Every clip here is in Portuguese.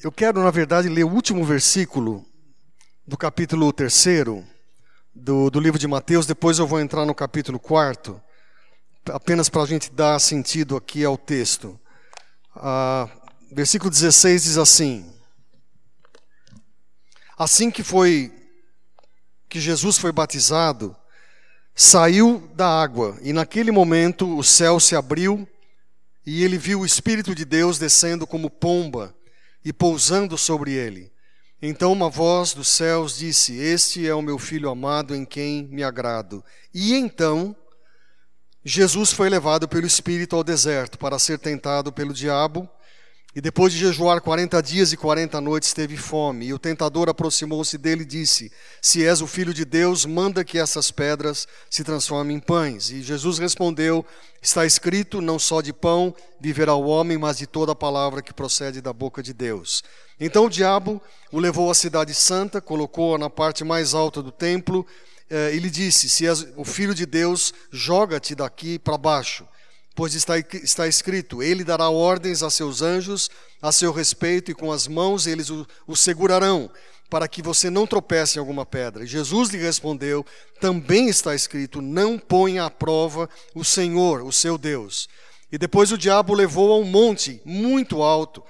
Eu quero, na verdade, ler o último versículo do capítulo 3 do, do livro de Mateus, depois eu vou entrar no capítulo 4, apenas para a gente dar sentido aqui ao texto. Ah, versículo 16 diz assim: Assim que foi que Jesus foi batizado, saiu da água, e naquele momento o céu se abriu, e ele viu o Espírito de Deus descendo como pomba e pousando sobre ele. Então uma voz dos céus disse: Este é o meu filho amado em quem me agrado. E então Jesus foi levado pelo Espírito ao deserto para ser tentado pelo diabo. E depois de jejuar quarenta dias e quarenta noites, teve fome. E o tentador aproximou-se dele e disse: Se és o filho de Deus, manda que essas pedras se transformem em pães. E Jesus respondeu: Está escrito: Não só de pão viverá o homem, mas de toda a palavra que procede da boca de Deus. Então o diabo o levou à cidade santa, colocou-a na parte mais alta do templo eh, e lhe disse: Se és o filho de Deus, joga-te daqui para baixo Pois está, está escrito: Ele dará ordens a seus anjos a seu respeito, e com as mãos eles o, o segurarão, para que você não tropece em alguma pedra. E Jesus lhe respondeu: Também está escrito: Não ponha à prova o Senhor, o seu Deus. E depois o diabo o levou a um monte muito alto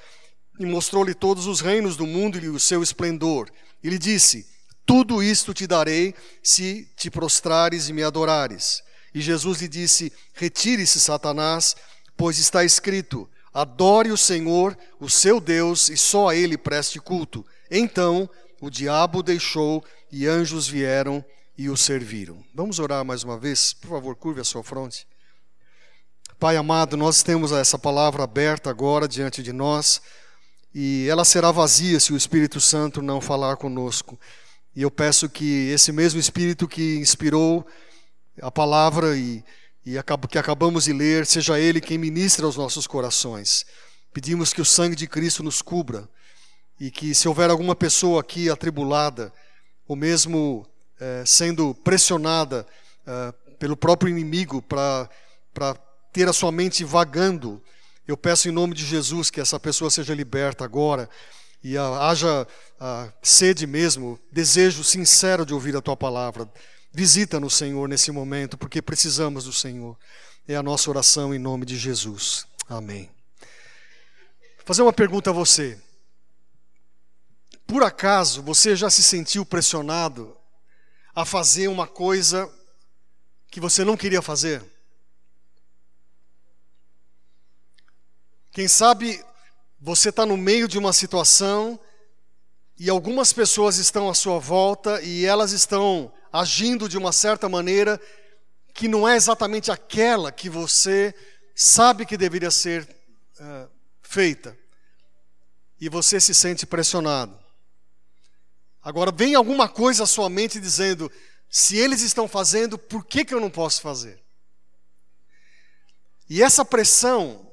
e mostrou-lhe todos os reinos do mundo e o seu esplendor. E lhe disse: Tudo isto te darei se te prostrares e me adorares. E Jesus lhe disse: Retire-se, Satanás, pois está escrito: Adore o Senhor, o seu Deus, e só a ele preste culto. Então o diabo deixou e anjos vieram e o serviram. Vamos orar mais uma vez? Por favor, curve a sua fronte. Pai amado, nós temos essa palavra aberta agora diante de nós e ela será vazia se o Espírito Santo não falar conosco. E eu peço que esse mesmo Espírito que inspirou a palavra e, e que acabamos de ler, seja Ele quem ministra aos nossos corações. Pedimos que o sangue de Cristo nos cubra e que, se houver alguma pessoa aqui atribulada, ou mesmo eh, sendo pressionada eh, pelo próprio inimigo para ter a sua mente vagando, eu peço em nome de Jesus que essa pessoa seja liberta agora e haja sede mesmo, desejo sincero de ouvir a tua palavra. Visita-nos, Senhor, nesse momento, porque precisamos do Senhor. É a nossa oração em nome de Jesus. Amém. Vou fazer uma pergunta a você. Por acaso você já se sentiu pressionado a fazer uma coisa que você não queria fazer? Quem sabe você está no meio de uma situação e algumas pessoas estão à sua volta e elas estão agindo de uma certa maneira que não é exatamente aquela que você sabe que deveria ser uh, feita. E você se sente pressionado. Agora, vem alguma coisa à sua mente dizendo: se eles estão fazendo, por que, que eu não posso fazer? E essa pressão,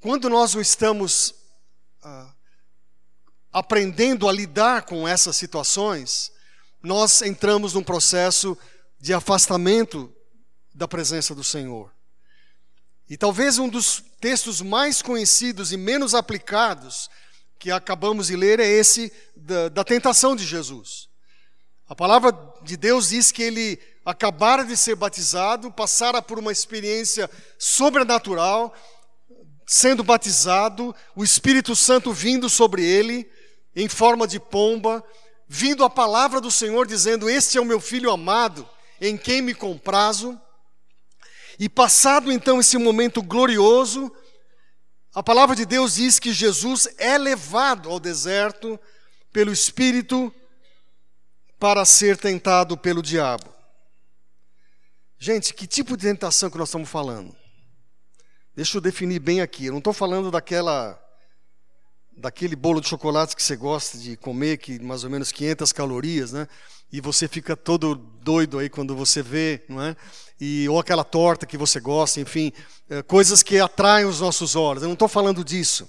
quando nós o estamos uh, aprendendo a lidar com essas situações, nós entramos num processo de afastamento da presença do Senhor. E talvez um dos textos mais conhecidos e menos aplicados que acabamos de ler é esse da, da tentação de Jesus. A palavra de Deus diz que ele acabara de ser batizado, passara por uma experiência sobrenatural, sendo batizado, o Espírito Santo vindo sobre ele, em forma de pomba, vindo a palavra do Senhor dizendo: Este é o meu filho amado, em quem me comprazo. E passado então esse momento glorioso, a palavra de Deus diz que Jesus é levado ao deserto pelo Espírito para ser tentado pelo diabo. Gente, que tipo de tentação que nós estamos falando? Deixa eu definir bem aqui. Eu não estou falando daquela daquele bolo de chocolate que você gosta de comer, que mais ou menos 500 calorias, né? E você fica todo doido aí quando você vê, não é? E, ou aquela torta que você gosta, enfim, é, coisas que atraem os nossos olhos. Eu não estou falando disso.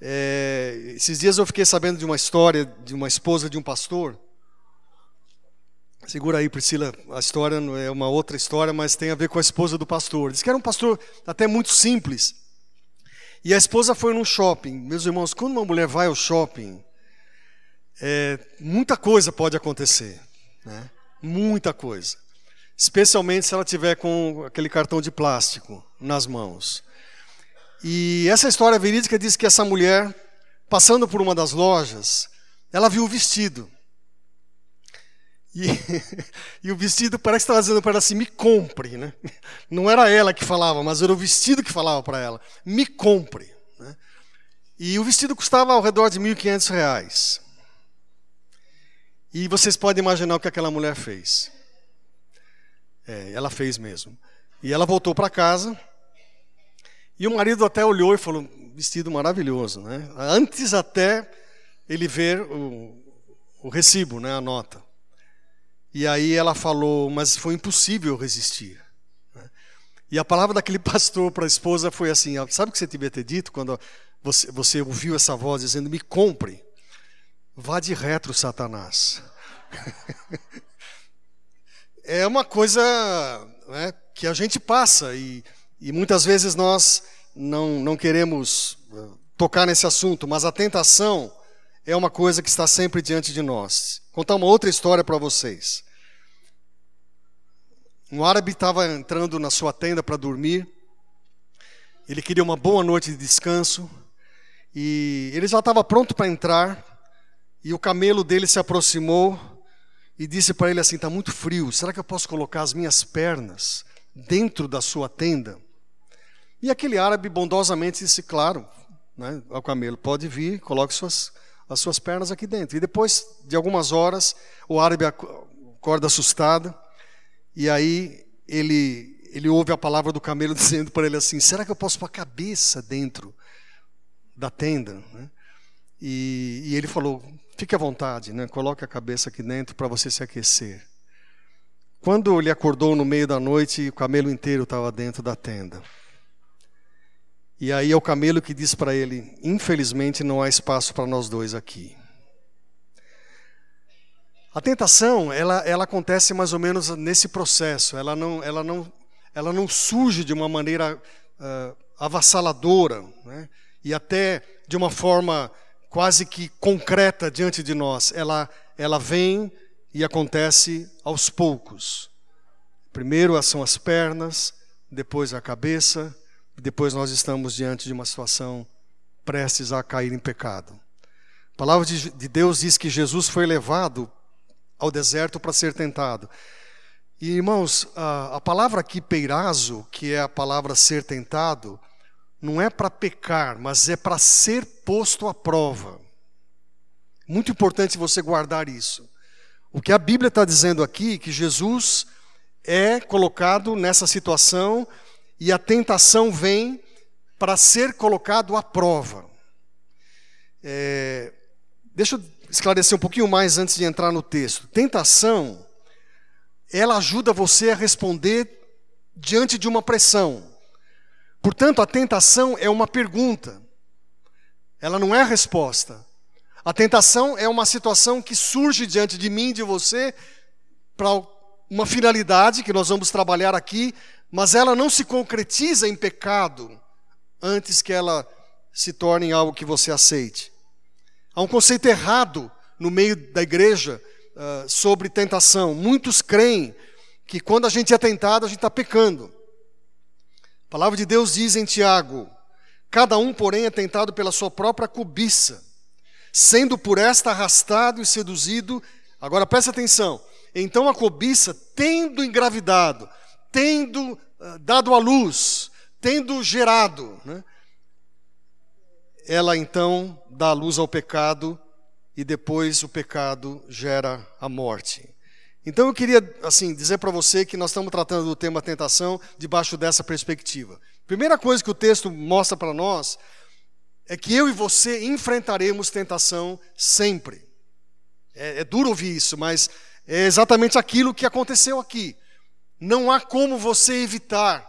É, esses dias eu fiquei sabendo de uma história de uma esposa de um pastor. Segura aí, Priscila, a história é uma outra história, mas tem a ver com a esposa do pastor. Diz que era um pastor até muito simples E a esposa foi num shopping. Meus irmãos, quando uma mulher vai ao shopping, é, muita coisa pode acontecer. Né? Muita coisa. Especialmente se ela tiver com aquele cartão de plástico nas mãos. E essa história verídica diz que essa mulher, passando por uma das lojas, ela viu o vestido. E, e, o vestido parece que estava dizendo para ela assim: me compre. Né? Não era ela que falava, mas era o vestido que falava para ela: me compre. Né? E o vestido custava ao redor de R$ 1.500. E vocês podem imaginar o que aquela mulher fez. É, ela fez mesmo. E ela voltou para casa. E o marido até olhou e falou: vestido maravilhoso. Né? Antes até ele ver o, o recibo, né, a nota. E aí ela falou, mas foi impossível resistir. Né? E a palavra daquele pastor para a esposa foi assim: sabe o que você devia ter dito quando você, você ouviu essa voz dizendo, me compre? Vá de retro, Satanás. é uma coisa né, que a gente passa e, e muitas vezes nós não, não queremos eh, tocar nesse assunto, mas a tentação é uma coisa que está sempre diante de nós. Contar uma outra história para vocês. Um árabe estava entrando na sua tenda para dormir. Ele queria uma boa noite de descanso. E ele já estava pronto para entrar. E o camelo dele se aproximou e disse para ele assim: Está muito frio, será que eu posso colocar as minhas pernas dentro da sua tenda? E aquele árabe bondosamente disse: Claro, né, ao camelo, pode vir, coloque suas as suas pernas aqui dentro. E depois de algumas horas, o árabe acorda assustado, e aí ele, ele ouve a palavra do camelo dizendo para ele assim: será que eu posso pôr a cabeça dentro da tenda? Né? E, e, ele falou: fique à vontade, né? coloque a cabeça aqui dentro para você se aquecer. Quando ele acordou no meio da noite, o camelo inteiro estava dentro da tenda. E aí é o camelo que diz para ele: infelizmente não há espaço para nós dois aqui. A tentação, ela, ela acontece mais ou menos nesse processo. Ela não, ela não, ela não surge de uma maneira uh, avassaladora, né? e até de uma forma quase que concreta diante de nós. Ela, ela vem e acontece aos poucos. Primeiro são as pernas, depois a cabeça, e depois nós estamos diante de uma situação prestes a cair em pecado. A palavra de Deus diz que Jesus foi levado ao deserto para ser tentado. E irmãos, a, a palavra aqui peirazo, que é a palavra ser tentado, não é para pecar, mas é para ser posto à prova. Muito importante você guardar isso. O que a Bíblia está dizendo aqui, que Jesus é colocado nessa situação e a tentação vem para ser colocado à prova. É, deixa eu esclarecer um pouquinho mais antes de entrar no texto. Tentação, ela ajuda você a responder diante de uma pressão. Portanto, a tentação é uma pergunta, ela não é a resposta. A tentação é uma situação que surge diante de mim, de você, para uma finalidade que nós vamos trabalhar aqui, mas ela não se concretiza em pecado antes que ela se torne algo que você aceite. Há um conceito errado no meio da igreja uh, sobre tentação. Muitos creem que quando a gente é tentado, a gente está pecando. A palavra de Deus diz em Tiago: cada um, porém, é tentado pela sua própria cobiça, sendo por esta arrastado e seduzido. Agora presta atenção. Então a cobiça, tendo engravidado, tendo uh, dado à luz, tendo gerado, né? ela então dá a luz ao pecado e depois o pecado gera a morte. Então eu queria assim dizer para você que nós estamos tratando do tema tentação debaixo dessa perspectiva. Primeira coisa que o texto mostra para nós é que eu e você enfrentaremos tentação sempre. É, é duro ouvir isso, mas é exatamente aquilo que aconteceu aqui. Não há como você evitar.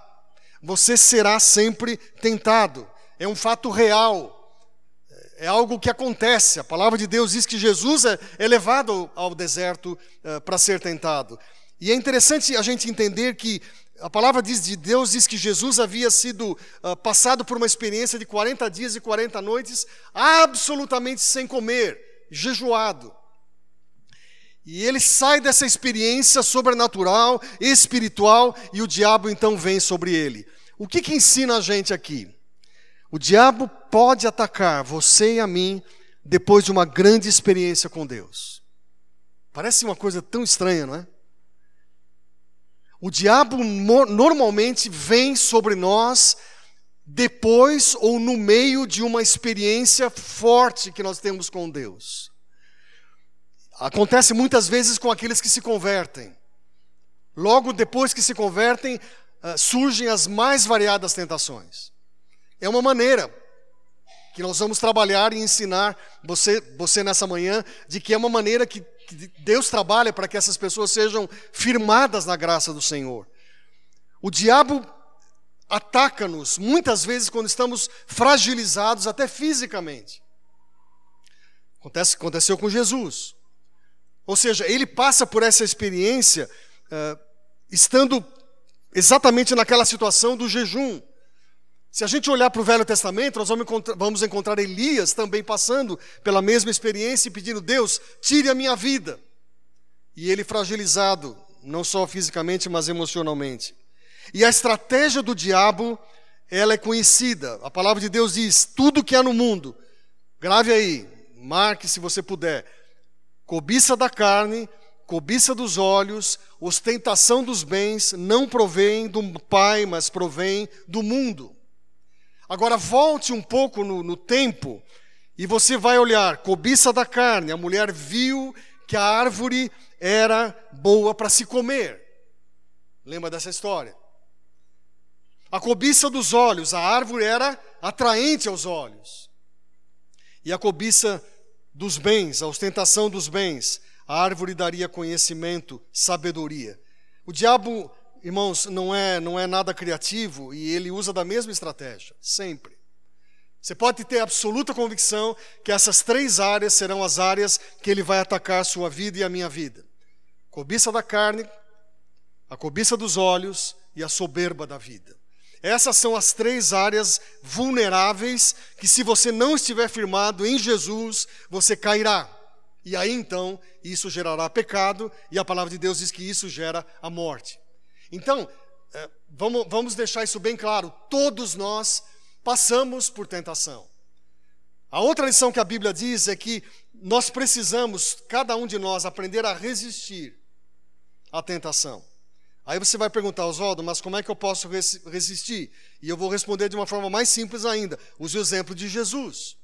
Você será sempre tentado. É um fato real. É algo que acontece. A palavra de Deus diz que Jesus é, é levado ao deserto uh, para ser tentado. E é interessante a gente entender que a palavra de Deus diz que Jesus havia sido uh, passado por uma experiência de 40 dias e 40 noites, absolutamente sem comer, jejuado. E ele sai dessa experiência sobrenatural, espiritual, e o diabo então vem sobre ele. O que, que ensina a gente aqui? O diabo pode atacar você e a mim depois de uma grande experiência com Deus. Parece uma coisa tão estranha, não é? O diabo normalmente vem sobre nós depois ou no meio de uma experiência forte que nós temos com Deus. Acontece muitas vezes com aqueles que se convertem. Logo depois que se convertem, ah, surgem as mais variadas tentações. É uma maneira que nós vamos trabalhar e ensinar você, você nessa manhã, de que é uma maneira que, Deus trabalha para que essas pessoas sejam firmadas na graça do Senhor. O diabo ataca-nos muitas vezes quando estamos fragilizados, até fisicamente. Acontece, aconteceu com Jesus. Ou seja, ele passa por essa experiência uh, estando exatamente naquela situação do jejum. Se a gente olhar para o Velho Testamento, nós vamos encontrar, vamos encontrar Elias também passando pela mesma experiência e pedindo: Deus, tire a minha vida. E ele fragilizado, não só fisicamente, mas emocionalmente. E a estratégia do diabo, ela é conhecida. A palavra de Deus diz: tudo que há no mundo, grave aí, marque se você puder cobiça da carne, cobiça dos olhos, ostentação dos bens, não provém do Pai, mas provém do mundo. Agora volte um pouco no, no tempo e você vai olhar, cobiça da carne, a mulher viu que a árvore era boa para se comer. Lembra dessa história? A cobiça dos olhos, a árvore era atraente aos olhos. E a cobiça dos bens, a ostentação dos bens. A árvore daria conhecimento, sabedoria. O diabo, irmãos, não é, não é nada criativo e ele usa da mesma estratégia, sempre. Você pode ter absoluta convicção que essas três áreas serão as áreas que ele vai atacar sua vida e a minha vida: cobiça da carne, a cobiça dos olhos e a soberba da vida. Essas são as três áreas vulneráveis que, se você não estiver firmado em Jesus, você cairá. E aí então, isso gerará pecado, e a palavra de Deus diz que isso gera a morte. Então, é, vamos, vamos deixar isso bem claro: todos nós passamos por tentação. A outra lição que a Bíblia diz é que nós precisamos, cada um de nós, aprender a resistir à tentação. Aí você vai perguntar, Oswaldo, mas como é que eu posso resistir? E eu vou responder de uma forma mais simples ainda. Use o exemplo de Jesus.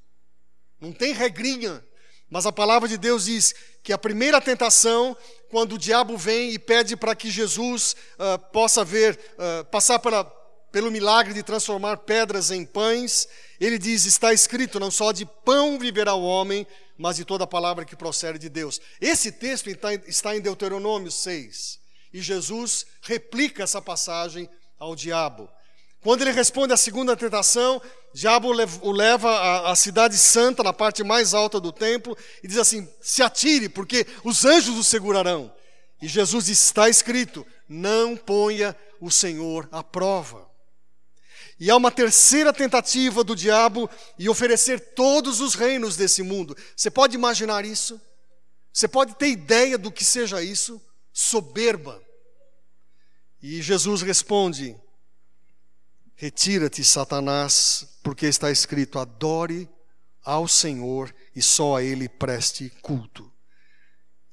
Não tem regrinha, mas a palavra de Deus diz que a primeira tentação, quando o diabo vem e pede para que Jesus uh, possa ver, uh, passar pela, pelo milagre de transformar pedras em pães, ele diz: está escrito, não só de pão viverá o homem, mas de toda palavra que procede de Deus. Esse texto está em Deuteronômio 6. E Jesus replica essa passagem ao diabo. Quando ele responde à segunda tentação, o diabo o leva à, cidade santa, na parte mais alta do templo, e diz assim: se atire, porque os anjos o segurarão. E Jesus diz: está escrito, não ponha o Senhor à prova. E há uma terceira tentativa do diabo e oferecer todos os reinos desse mundo. Você pode imaginar isso? Você pode ter ideia do que seja isso? soberba. E Jesus responde: Retira-te, Satanás, porque está escrito: adore ao Senhor e só a Ele preste culto.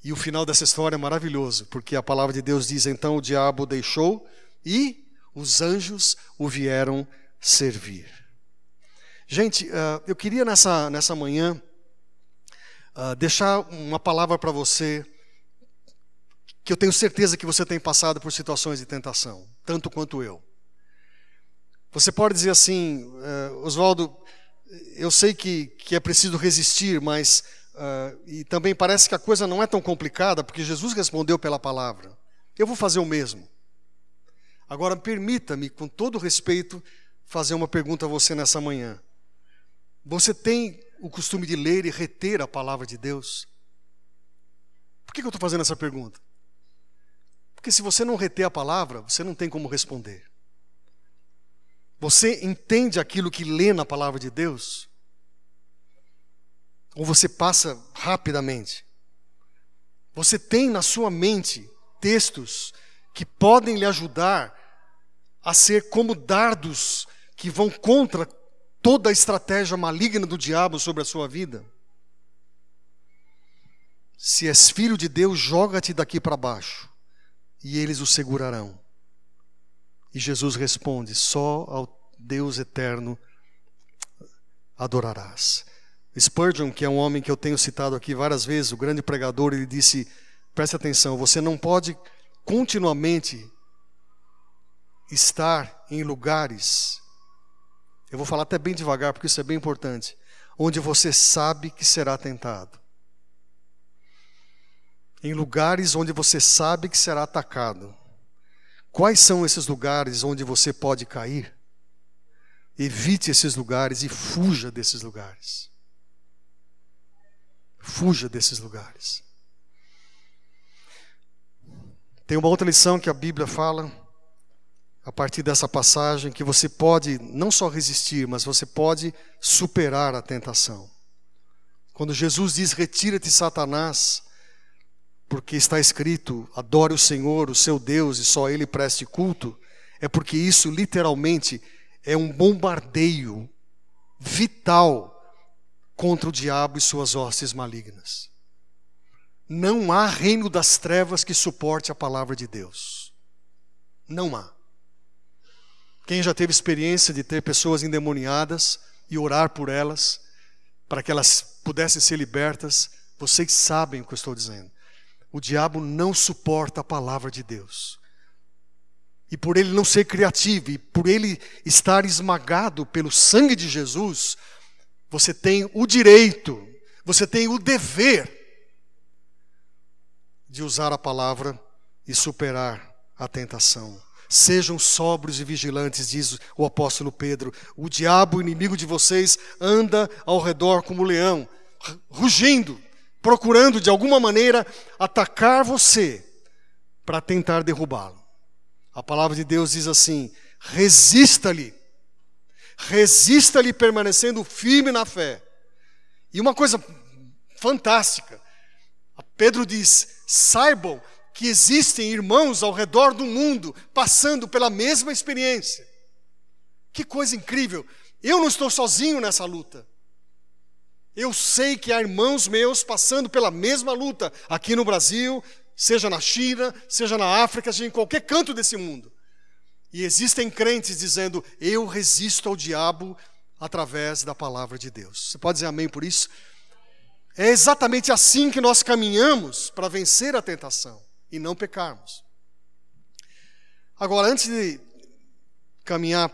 E o final dessa história é maravilhoso, porque a palavra de Deus diz: então o diabo deixou e os anjos o vieram servir. Gente, uh, eu queria nessa, nessa manhã uh, deixar uma palavra para você que eu tenho certeza que você tem passado por situações de tentação, tanto quanto eu. Você pode dizer assim, uh, Oswaldo, eu sei que, que é preciso resistir, mas. Uh, e também parece que a coisa não é tão complicada, porque Jesus respondeu pela palavra. Eu vou fazer o mesmo. Agora, permita-me, com todo respeito, fazer uma pergunta a você nessa manhã. Você tem o costume de ler e reter a palavra de Deus? Por que, que eu estou fazendo essa pergunta? Porque se você não reter a palavra, você não tem como responder. Você entende aquilo que lê na palavra de Deus? Ou você passa rapidamente? Você tem na sua mente textos que podem lhe ajudar a ser como dardos que vão contra toda a estratégia maligna do diabo sobre a sua vida? Se és filho de Deus, joga-te daqui para baixo, e eles o segurarão. E Jesus responde: Só ao Deus eterno adorarás. Spurgeon, que é um homem que eu tenho citado aqui várias vezes, o grande pregador, ele disse: preste atenção, você não pode continuamente estar em lugares, eu vou falar até bem devagar, porque isso é bem importante, onde você sabe que será tentado. Em lugares onde você sabe que será atacado. Quais são esses lugares onde você pode cair? Evite esses lugares e fuja desses lugares. Fuja desses lugares. Tem uma outra lição que a Bíblia fala, a partir dessa passagem, que você pode não só resistir, mas você pode superar a tentação. Quando Jesus diz: Retira-te, Satanás, porque está escrito: adore o Senhor, o seu Deus, e só Ele preste culto, é porque isso literalmente é um bombardeio vital contra o diabo e suas hostes malignas. Não há reino das trevas que suporte a palavra de Deus. Não há. Quem já teve experiência de ter pessoas endemoniadas e orar por elas, para que elas pudessem ser libertas, vocês sabem o que eu estou dizendo. O diabo não suporta a palavra de Deus. E por ele não ser criativo, e por ele estar esmagado pelo sangue de Jesus, você tem o direito, você tem o dever de usar a palavra e superar a tentação. Sejam sóbrios e vigilantes, diz o apóstolo Pedro. O diabo, inimigo de vocês, anda ao redor como leão, rugindo, procurando de alguma maneira atacar você para tentar derrubá-lo. A palavra de Deus diz assim: resista-lhe, resista-lhe permanecendo firme na fé. E uma coisa fantástica, Pedro diz: saibam que existem irmãos ao redor do mundo passando pela mesma experiência. Que coisa incrível! Eu não estou sozinho nessa luta. Eu sei que há irmãos meus passando pela mesma luta aqui no Brasil, seja na China, seja na África, seja em qualquer canto desse mundo. E existem crentes dizendo: Eu resisto ao diabo através da palavra de Deus. Você pode dizer amém por isso? É exatamente assim que nós caminhamos para vencer a tentação e não pecarmos. Agora, antes de caminhar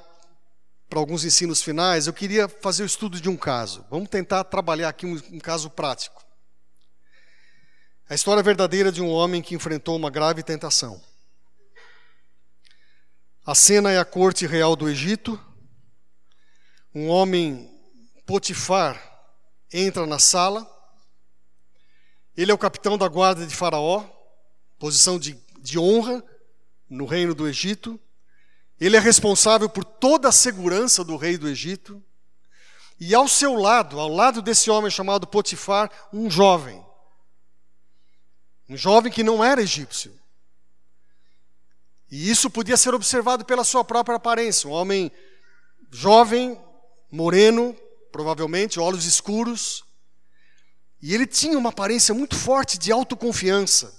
para alguns ensinos finais, eu queria fazer o estudo de um caso. Vamos tentar trabalhar aqui um, um caso prático. A história verdadeira de um homem que enfrentou uma grave tentação. A cena é a corte real do Egito. Um homem, Potifar, entra na sala. Ele é o capitão da guarda de Faraó, posição de, de honra no reino do Egito. Ele é responsável por toda a segurança do rei do Egito. E ao seu lado, ao lado desse homem chamado Potifar, um jovem um jovem que não era egípcio. E isso podia ser observado pela sua própria aparência. Um homem jovem, moreno, provavelmente, olhos escuros. E ele tinha uma aparência muito forte de autoconfiança.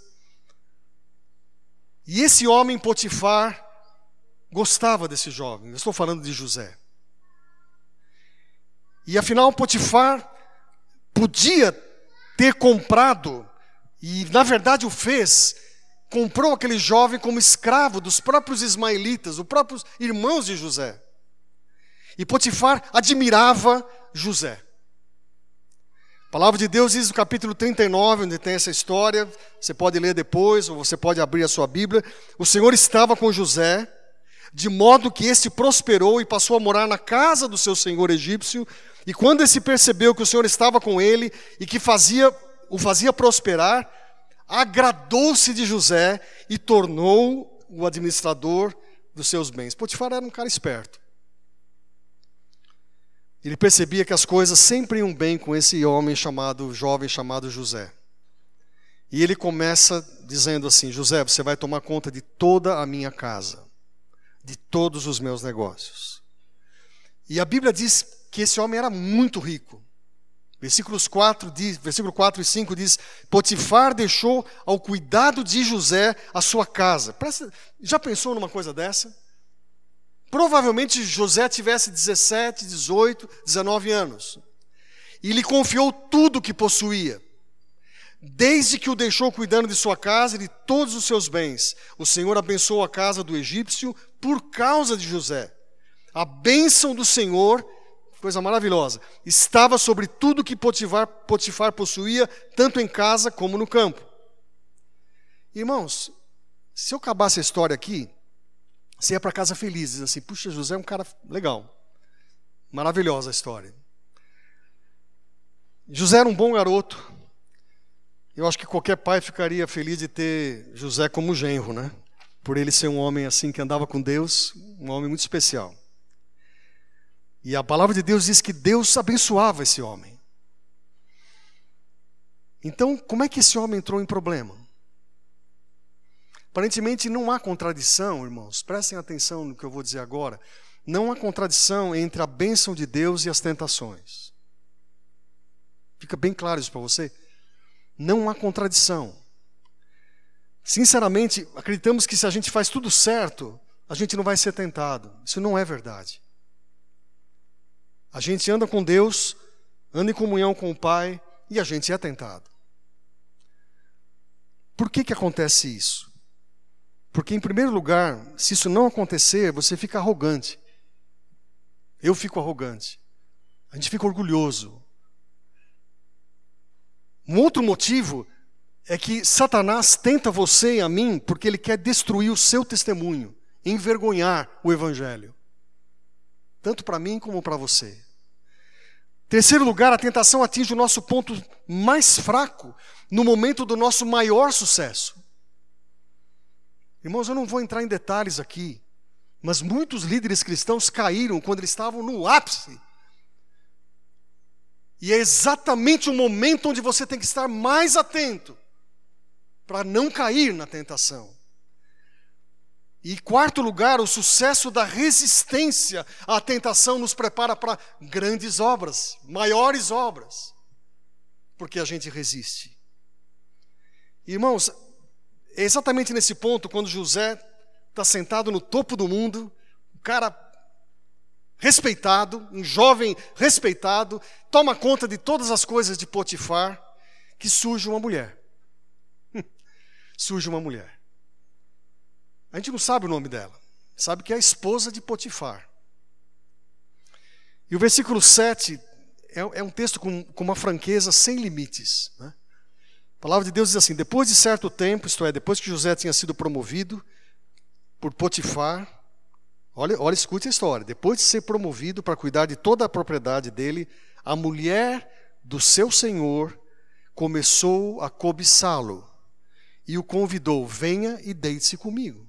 E esse homem, Potifar, gostava desse jovem. Eu estou falando de José. E afinal, Potifar podia ter comprado e na verdade o fez, comprou aquele jovem como escravo dos próprios ismaelitas, os próprios irmãos de José. E Potifar admirava José. A palavra de Deus diz no capítulo 39, onde tem essa história, você pode ler depois, ou você pode abrir a sua Bíblia. O Senhor estava com José, de modo que este prosperou e passou a morar na casa do seu senhor egípcio. E quando esse percebeu que o Senhor estava com ele e que fazia o fazia prosperar, agradou-se de José e tornou o administrador dos seus bens. Potifar era um cara esperto. Ele percebia que as coisas sempre iam bem com esse homem chamado, jovem chamado José. E ele começa dizendo assim: José, você vai tomar conta de toda a minha casa, de todos os meus negócios. E a Bíblia diz que esse homem era muito rico. Versículos 4 diz, versículo 4 e 5 diz: Potifar deixou ao cuidado de José a sua casa. já pensou numa coisa dessa? Provavelmente José tivesse 17, 18, 19 anos. E lhe confiou tudo o que possuía. Desde que o deixou cuidando de sua casa e de todos os seus bens, o Senhor abençoou a casa do egípcio por causa de José. A bênção do Senhor coisa maravilhosa. Estava sobre tudo que Potifar, Potifar possuía, tanto em casa como no campo. Irmãos, se eu acabasse a história aqui, você ia para casa feliz, diz assim: puxa, José é um cara legal. Maravilhosa a história. José era um bom garoto. Eu acho que qualquer pai ficaria feliz de ter José como genro, né? Por ele ser um homem assim que andava com Deus, um homem muito especial. E a palavra de Deus diz que Deus abençoava esse homem. Então, como é que esse homem entrou em problema? Aparentemente não há contradição, irmãos, prestem atenção no que eu vou dizer agora. Não há contradição entre a bênção de Deus e as tentações. Fica bem claro isso para você? Não há contradição. Sinceramente, acreditamos que se a gente faz tudo certo, a gente não vai ser tentado. Isso não é verdade. A gente anda com Deus, anda em comunhão com o Pai e a gente é tentado. Por que, que acontece isso? Porque, em primeiro lugar, se isso não acontecer, você fica arrogante. Eu fico arrogante. A gente fica orgulhoso. Um outro motivo é que Satanás tenta você e a mim porque ele quer destruir o seu testemunho, envergonhar o Evangelho tanto para mim como para você. Terceiro lugar, a tentação atinge o nosso ponto mais fraco no momento do nosso maior sucesso. Irmãos, eu não vou entrar em detalhes aqui, mas muitos líderes cristãos caíram quando eles estavam no ápice. E é exatamente o momento onde você tem que estar mais atento para não cair na tentação. E quarto lugar, o sucesso da resistência à tentação nos prepara para grandes obras, maiores obras, porque a gente resiste. Irmãos, é exatamente nesse ponto, quando José está sentado no topo do mundo, um cara respeitado, um jovem respeitado, toma conta de todas as coisas de Potifar, que surge uma mulher. Surge uma mulher. A gente não sabe o nome dela, sabe que é a esposa de Potifar. E o versículo 7 é, é um texto com, com, uma franqueza sem limites. Né? A palavra de Deus diz assim: depois de certo tempo, isto é, depois que José tinha sido promovido por Potifar, olha, olha, escute a história. Depois de ser promovido para cuidar de toda a propriedade dele, a mulher do seu senhor começou a cobiçá-lo e o convidou: venha e deite-se comigo.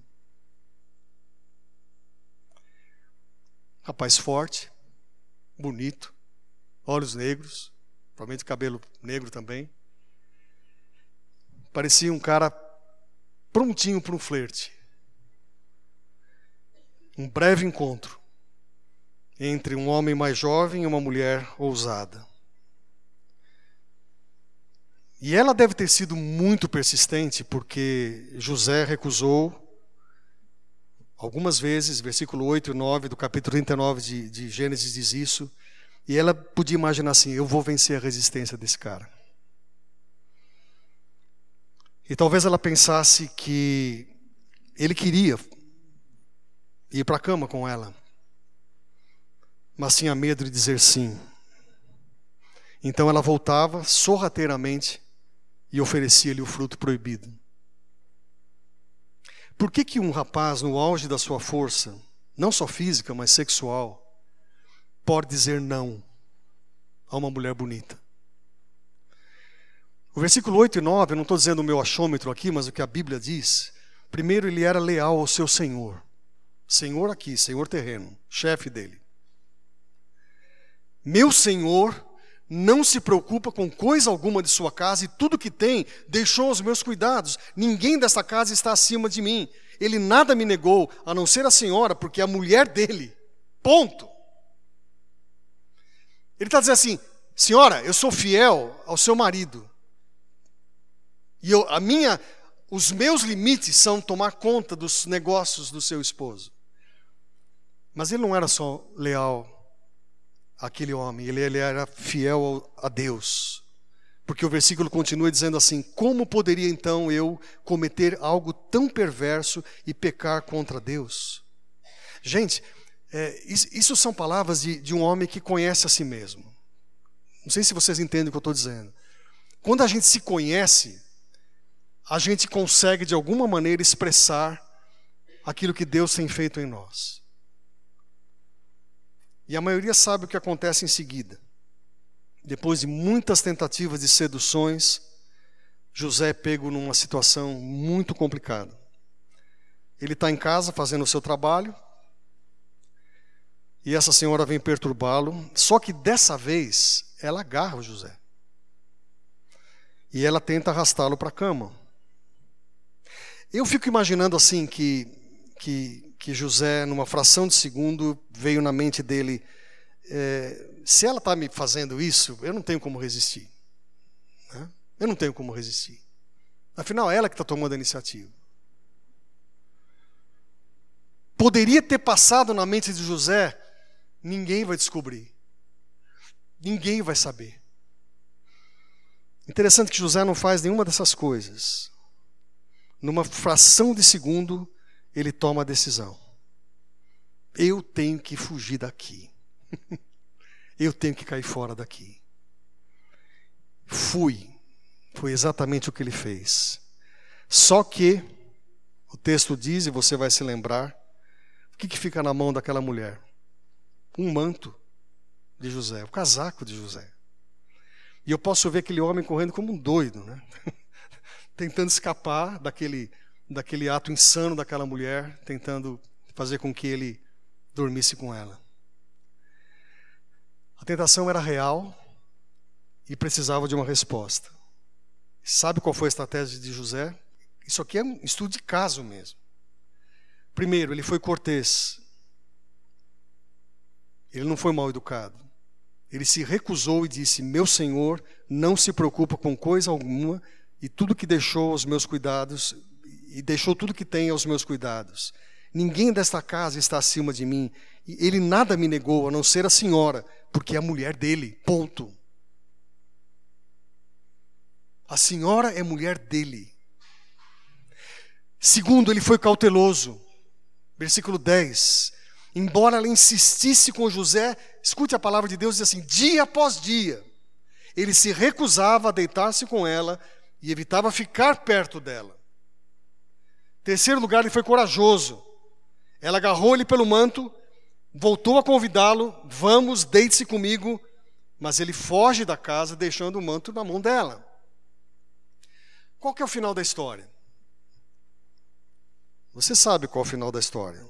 Rapaz forte, bonito, olhos negros, provavelmente cabelo negro também. Parecia um cara prontinho para um flerte. Um breve encontro entre um homem mais jovem e uma mulher ousada. E ela deve ter sido muito persistente, porque José recusou Algumas vezes, versículo 8 e 9 do capítulo 39 de, de Gênesis diz isso. E ela podia imaginar assim: eu vou vencer a resistência desse cara. E talvez ela pensasse que ele queria ir para a cama com ela, mas tinha medo de dizer sim. Então ela voltava sorrateiramente e oferecia-lhe o fruto proibido. Por que, que um rapaz, no auge da sua força, não só física, mas sexual, pode dizer não a uma mulher bonita? O versículo 8 e 9, eu não estou dizendo o meu achômetro aqui, mas o que a Bíblia diz. Primeiro, ele era leal ao seu senhor. Senhor aqui, senhor terreno, chefe dele. Meu senhor não se preocupa com coisa alguma de sua casa e tudo que tem deixou aos meus cuidados. Ninguém desta casa está acima de mim. Ele nada me negou, a não ser a senhora, porque é a mulher dele. Ponto. Ele está dizendo assim: senhora, eu sou fiel ao seu marido. E eu, a minha, os meus limites são tomar conta dos negócios do seu esposo. Mas ele não era só leal àquele homem, ele, ele era fiel a Deus. Porque o versículo continua dizendo assim: Como poderia então eu cometer algo tão perverso e pecar contra Deus? Gente, é, isso são palavras de, de um homem que conhece a si mesmo. Não sei se vocês entendem o que eu estou dizendo. Quando a gente se conhece, a gente consegue de alguma maneira expressar aquilo que Deus tem feito em nós. E a maioria sabe o que acontece em seguida. Depois de muitas tentativas de seduções, José é pego numa situação muito complicada. Ele está em casa fazendo o seu trabalho, e essa senhora vem perturbá-lo, só que dessa vez ela agarra o José. E ela tenta arrastá-lo para a cama. Eu fico imaginando assim que, que, que José, numa fração de segundo, veio na mente dele: é, se ela está me fazendo isso, eu não tenho como resistir. Né? Eu não tenho como resistir. Afinal, ela que está tomando a iniciativa. Poderia ter passado na mente de José, ninguém vai descobrir. Ninguém vai saber. Interessante que José não faz nenhuma dessas coisas numa fração de segundo, ele toma a decisão. Eu tenho que fugir daqui. Eu tenho que cair fora daqui. Fui. Foi exatamente o que ele fez. Só que, o texto diz, e você vai se lembrar, o que, que fica na mão daquela mulher? Um manto de José, o casaco de José. E eu posso ver aquele homem correndo como um doido, né? tentando escapar daquele, daquele ato insano daquela mulher, tentando fazer com que ele dormisse com ela. A tentação era real e precisava de uma resposta. Sabe qual foi a estratégia de José? Isso aqui é um estudo de caso mesmo. Primeiro, ele foi cortês. Ele não foi mal educado. Ele se recusou e disse: Meu senhor não se preocupa com coisa alguma, e tudo que deixou aos meus cuidados, e deixou tudo que tem aos meus cuidados. Ninguém desta casa está acima de mim. Ele nada me negou, a não ser a senhora, porque é a mulher dele. Ponto. A senhora é mulher dele. Segundo, ele foi cauteloso. Versículo 10. Embora ela insistisse com José, escute a palavra de Deus, diz assim: dia após dia, ele se recusava a deitar-se com ela, e evitava ficar perto dela. Terceiro lugar, ele foi corajoso. Ela agarrou-lhe pelo manto, voltou a convidá-lo: Vamos, deite-se comigo. Mas ele foge da casa, deixando o manto na mão dela. Qual que é o final da história? Você sabe qual é o final da história.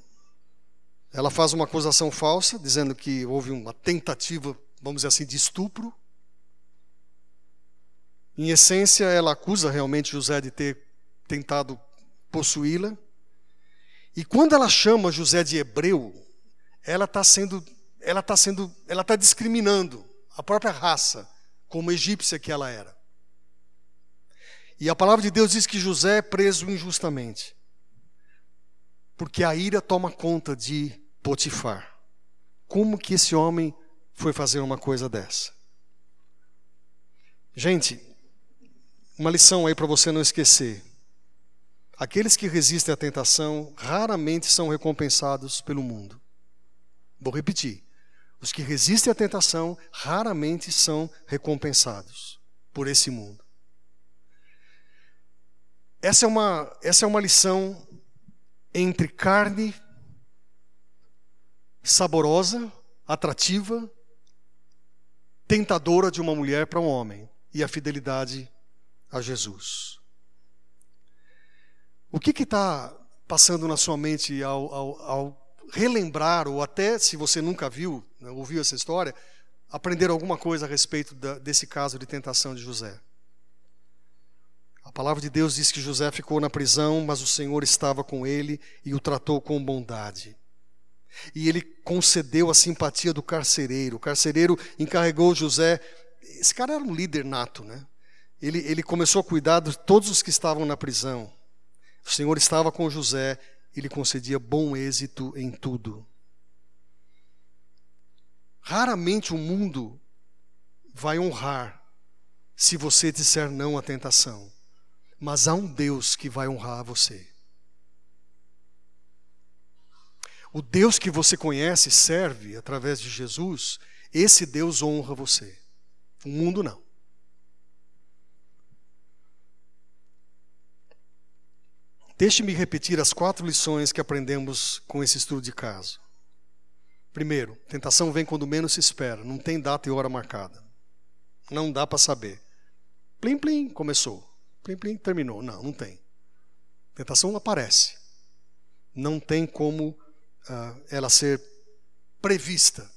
Ela faz uma acusação falsa, dizendo que houve uma tentativa, vamos dizer assim, de estupro. Em essência, ela acusa realmente José de ter tentado possuí-la. E quando ela chama José de hebreu, ela está sendo, ela está sendo, ela está discriminando a própria raça, como egípcia que ela era. E a palavra de Deus diz que José é preso injustamente, porque a ira toma conta de Potifar. Como que esse homem foi fazer uma coisa dessa? Gente, uma lição aí para você não esquecer. Aqueles que resistem à tentação raramente são recompensados pelo mundo. Vou repetir. Os que resistem à tentação raramente são recompensados por esse mundo. Essa é uma, essa é uma lição entre carne saborosa, atrativa, tentadora de uma mulher para um homem e a fidelidade a Jesus. O que está passando na sua mente ao, ao, ao, relembrar, ou até se você nunca viu, né, ouviu essa história, aprender alguma coisa a respeito da, desse caso de tentação de José? A palavra de Deus diz que José ficou na prisão, mas o Senhor estava com ele e o tratou com bondade. E ele concedeu a simpatia do carcereiro. O carcereiro encarregou José. Esse cara era um líder nato, né? Ele, ele começou a cuidar de todos os que estavam na prisão. O Senhor estava com José e lhe concedia bom êxito em tudo. Raramente o mundo vai honrar se você disser não à tentação. Mas há um Deus que vai honrar você. O Deus que você conhece, serve através de Jesus, esse Deus honra você. O mundo não. Deixe-me repetir as quatro lições que aprendemos com esse estudo de caso. Primeiro, tentação vem quando menos se espera, não tem data e hora marcada. Não dá para saber. Plim, plim, começou. Plim, plim, terminou. Não, não tem. Tentação aparece. Não tem como uh, ela ser prevista.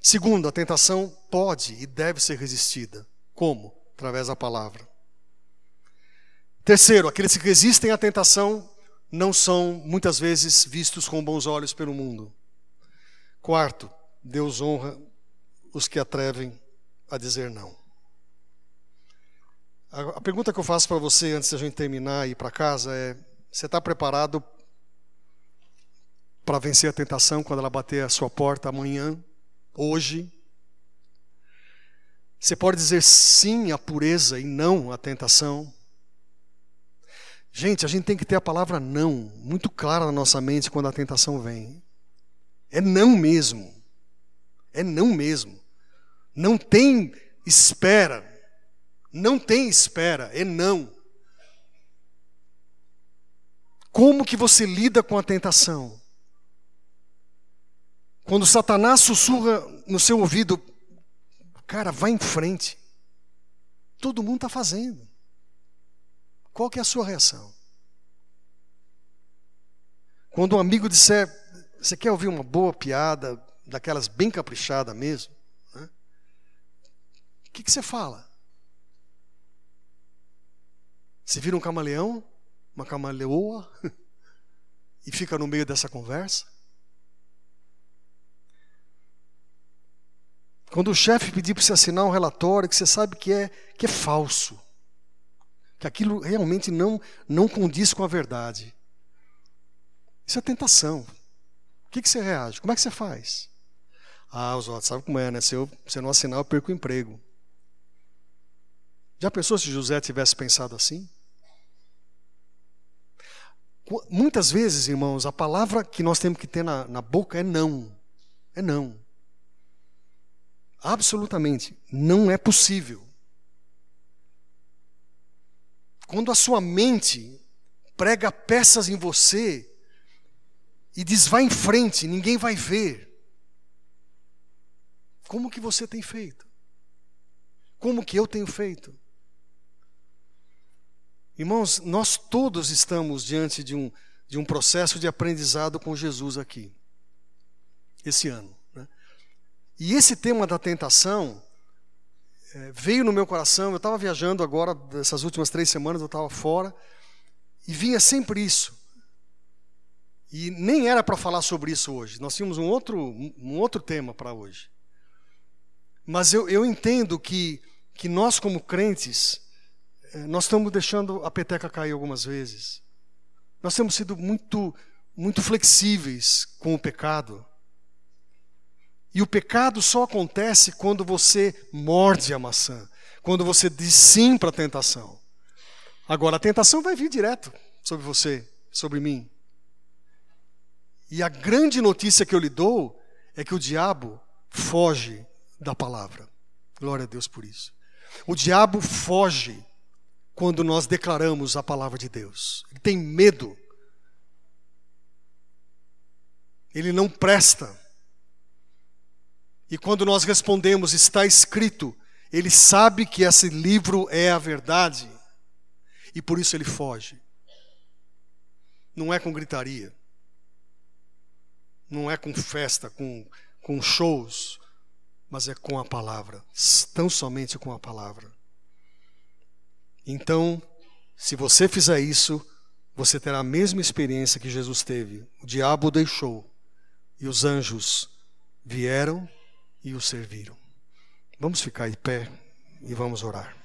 Segundo, a tentação pode e deve ser resistida. Como? Através da palavra. Terceiro, aqueles que resistem à tentação não são muitas vezes vistos com bons olhos pelo mundo. Quarto, Deus honra os que atrevem a dizer não. A pergunta que eu faço para você antes da gente terminar e ir para casa é: você está preparado para vencer a tentação quando ela bater a sua porta amanhã, hoje? Você pode dizer sim à pureza e não à tentação? Gente, a gente tem que ter a palavra não muito clara na nossa mente quando a tentação vem. É não mesmo. É não mesmo. Não tem espera. Não tem espera, é não. Como que você lida com a tentação? Quando Satanás sussurra no seu ouvido, cara, vai em frente. Todo mundo está fazendo. Qual que é a sua reação? Quando um amigo disser, você quer ouvir uma boa piada, daquelas bem caprichada mesmo? Né? O que, que você fala? Você vira um camaleão, uma camaleoa, e fica no meio dessa conversa? Quando o chefe pedir para você assinar um relatório que você sabe que é, que é falso, que aquilo realmente não, não condiz com a verdade, isso é tentação. O que, que você reage? Como é que você faz? Ah, Oswaldo, sabe como é, né? Se eu, se eu não assinar, eu perco o emprego. Já pensou se José tivesse pensado assim? Muitas vezes, irmãos, a palavra que nós temos que ter na, na boca é não. É não. Absolutamente. Não é possível. Quando a sua mente prega peças em você e diz vá em frente, ninguém vai ver. Como que você tem feito? Como que eu tenho feito? Irmãos, nós todos estamos diante de um, de um processo de aprendizado com Jesus aqui, esse ano. Né? E esse tema da tentação é, veio no meu coração. Eu estava viajando agora, dessas últimas três semanas, eu estava fora, e vinha sempre isso. E nem era para falar sobre isso hoje, nós tínhamos um outro, um outro tema para hoje. Mas eu, eu entendo que, que nós, como crentes, é, nós estamos deixando a peteca cair algumas vezes. Nós temos sido muito, muito flexíveis com o pecado. E o pecado só acontece quando você morde a maçã, quando você diz sim para a tentação. Agora, a tentação vai vir direto sobre você, sobre mim. E a grande notícia que eu lhe dou é que o diabo foge da palavra. Glória a Deus por isso. O diabo foge quando nós declaramos a palavra de Deus. Ele tem medo. Ele não presta. E quando nós respondemos, está escrito, ele sabe que esse livro é a verdade. e por isso ele foge. Não é com gritaria, não é com festa, com, com shows, mas é com a palavra, tão somente com a palavra. Então, se você fizer isso, você terá a mesma experiência que Jesus teve. O diabo o deixou e os anjos vieram e o serviram. Vamos ficar em pé e vamos orar.